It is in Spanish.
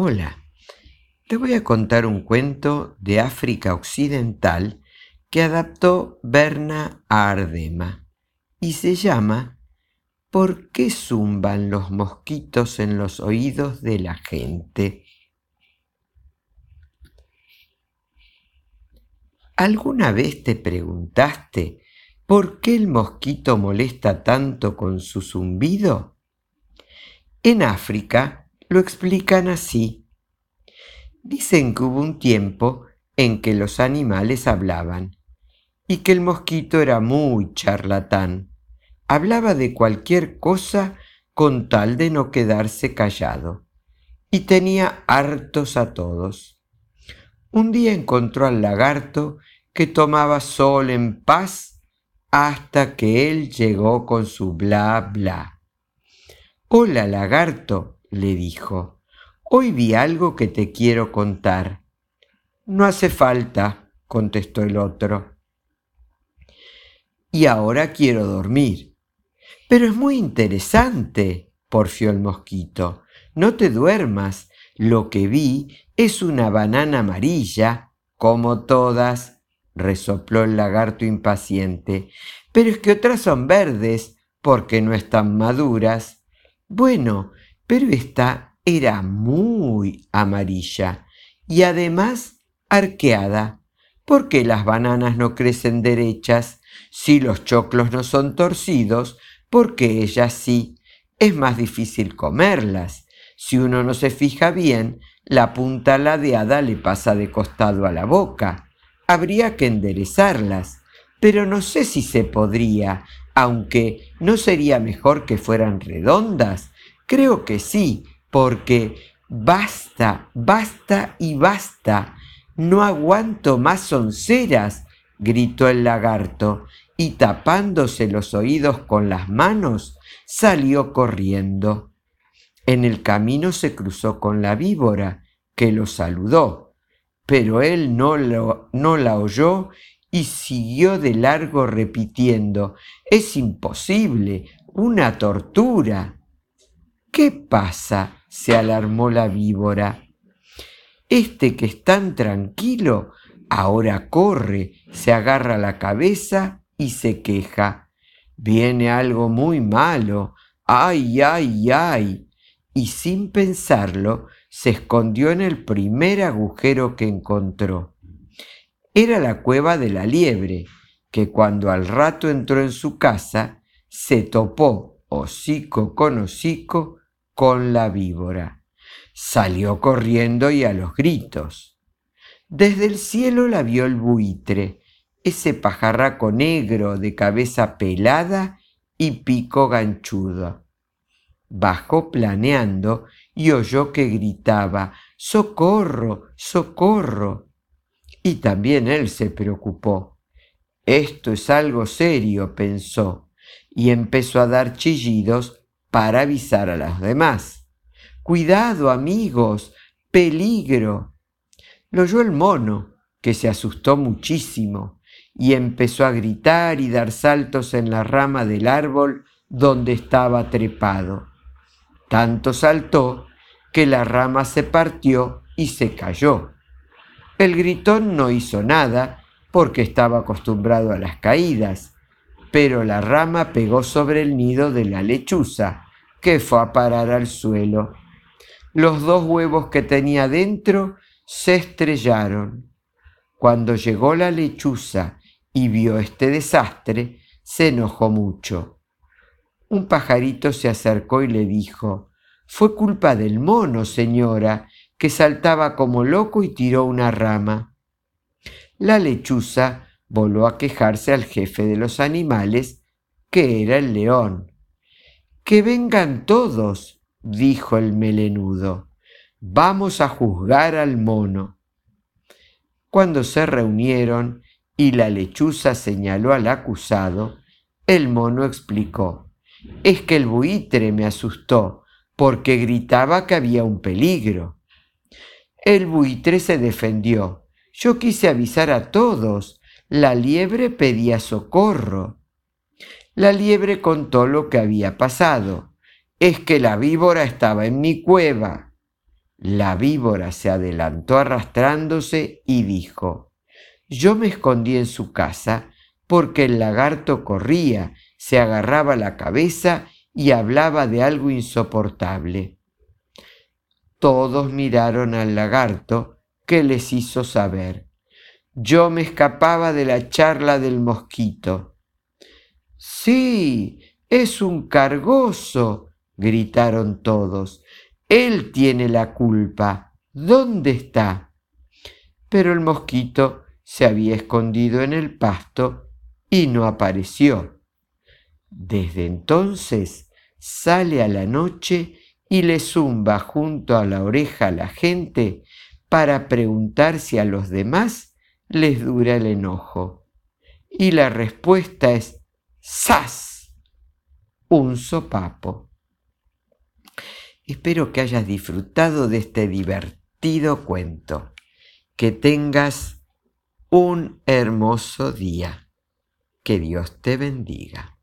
Hola, te voy a contar un cuento de África Occidental que adaptó Berna Ardema y se llama ¿Por qué zumban los mosquitos en los oídos de la gente? ¿Alguna vez te preguntaste por qué el mosquito molesta tanto con su zumbido? En África lo explican así. Dicen que hubo un tiempo en que los animales hablaban y que el mosquito era muy charlatán. Hablaba de cualquier cosa con tal de no quedarse callado y tenía hartos a todos. Un día encontró al lagarto que tomaba sol en paz hasta que él llegó con su bla bla. Hola lagarto, le dijo, hoy vi algo que te quiero contar. No hace falta, contestó el otro. Y ahora quiero dormir. Pero es muy interesante, porfió el mosquito. No te duermas. Lo que vi es una banana amarilla, como todas, resopló el lagarto impaciente. Pero es que otras son verdes, porque no están maduras. Bueno, pero esta era muy amarilla y además arqueada, porque las bananas no crecen derechas, si los choclos no son torcidos, porque ellas sí, es más difícil comerlas. Si uno no se fija bien, la punta ladeada le pasa de costado a la boca. Habría que enderezarlas, pero no sé si se podría, aunque no sería mejor que fueran redondas, Creo que sí, porque basta, basta y basta. No aguanto más onceras, gritó el lagarto, y tapándose los oídos con las manos, salió corriendo. En el camino se cruzó con la víbora, que lo saludó, pero él no, lo, no la oyó y siguió de largo repitiendo, es imposible, una tortura. ¿Qué pasa? se alarmó la víbora. Este que es tan tranquilo, ahora corre, se agarra la cabeza y se queja. Viene algo muy malo. ¡Ay, ay, ay! Y sin pensarlo, se escondió en el primer agujero que encontró. Era la cueva de la liebre, que cuando al rato entró en su casa, se topó hocico con hocico con la víbora. Salió corriendo y a los gritos. Desde el cielo la vio el buitre, ese pajarraco negro de cabeza pelada y pico ganchudo. Bajó planeando y oyó que gritaba ¡Socorro! ¡Socorro! Y también él se preocupó. Esto es algo serio, pensó, y empezó a dar chillidos para avisar a los demás. Cuidado, amigos, peligro. Lo oyó el mono, que se asustó muchísimo y empezó a gritar y dar saltos en la rama del árbol donde estaba trepado. Tanto saltó que la rama se partió y se cayó. El gritón no hizo nada porque estaba acostumbrado a las caídas pero la rama pegó sobre el nido de la lechuza, que fue a parar al suelo. Los dos huevos que tenía dentro se estrellaron. Cuando llegó la lechuza y vio este desastre, se enojó mucho. Un pajarito se acercó y le dijo, Fue culpa del mono, señora, que saltaba como loco y tiró una rama. La lechuza voló a quejarse al jefe de los animales, que era el león. Que vengan todos, dijo el melenudo. Vamos a juzgar al mono. Cuando se reunieron y la lechuza señaló al acusado, el mono explicó, es que el buitre me asustó porque gritaba que había un peligro. El buitre se defendió. Yo quise avisar a todos la liebre pedía socorro. La liebre contó lo que había pasado. Es que la víbora estaba en mi cueva. La víbora se adelantó arrastrándose y dijo, Yo me escondí en su casa porque el lagarto corría, se agarraba la cabeza y hablaba de algo insoportable. Todos miraron al lagarto que les hizo saber. Yo me escapaba de la charla del mosquito. Sí, es un cargoso, gritaron todos. Él tiene la culpa. ¿Dónde está? Pero el mosquito se había escondido en el pasto y no apareció. Desde entonces sale a la noche y le zumba junto a la oreja a la gente para preguntar si a los demás les dura el enojo. Y la respuesta es ¡Sas! Un sopapo. Espero que hayas disfrutado de este divertido cuento. Que tengas un hermoso día. Que Dios te bendiga.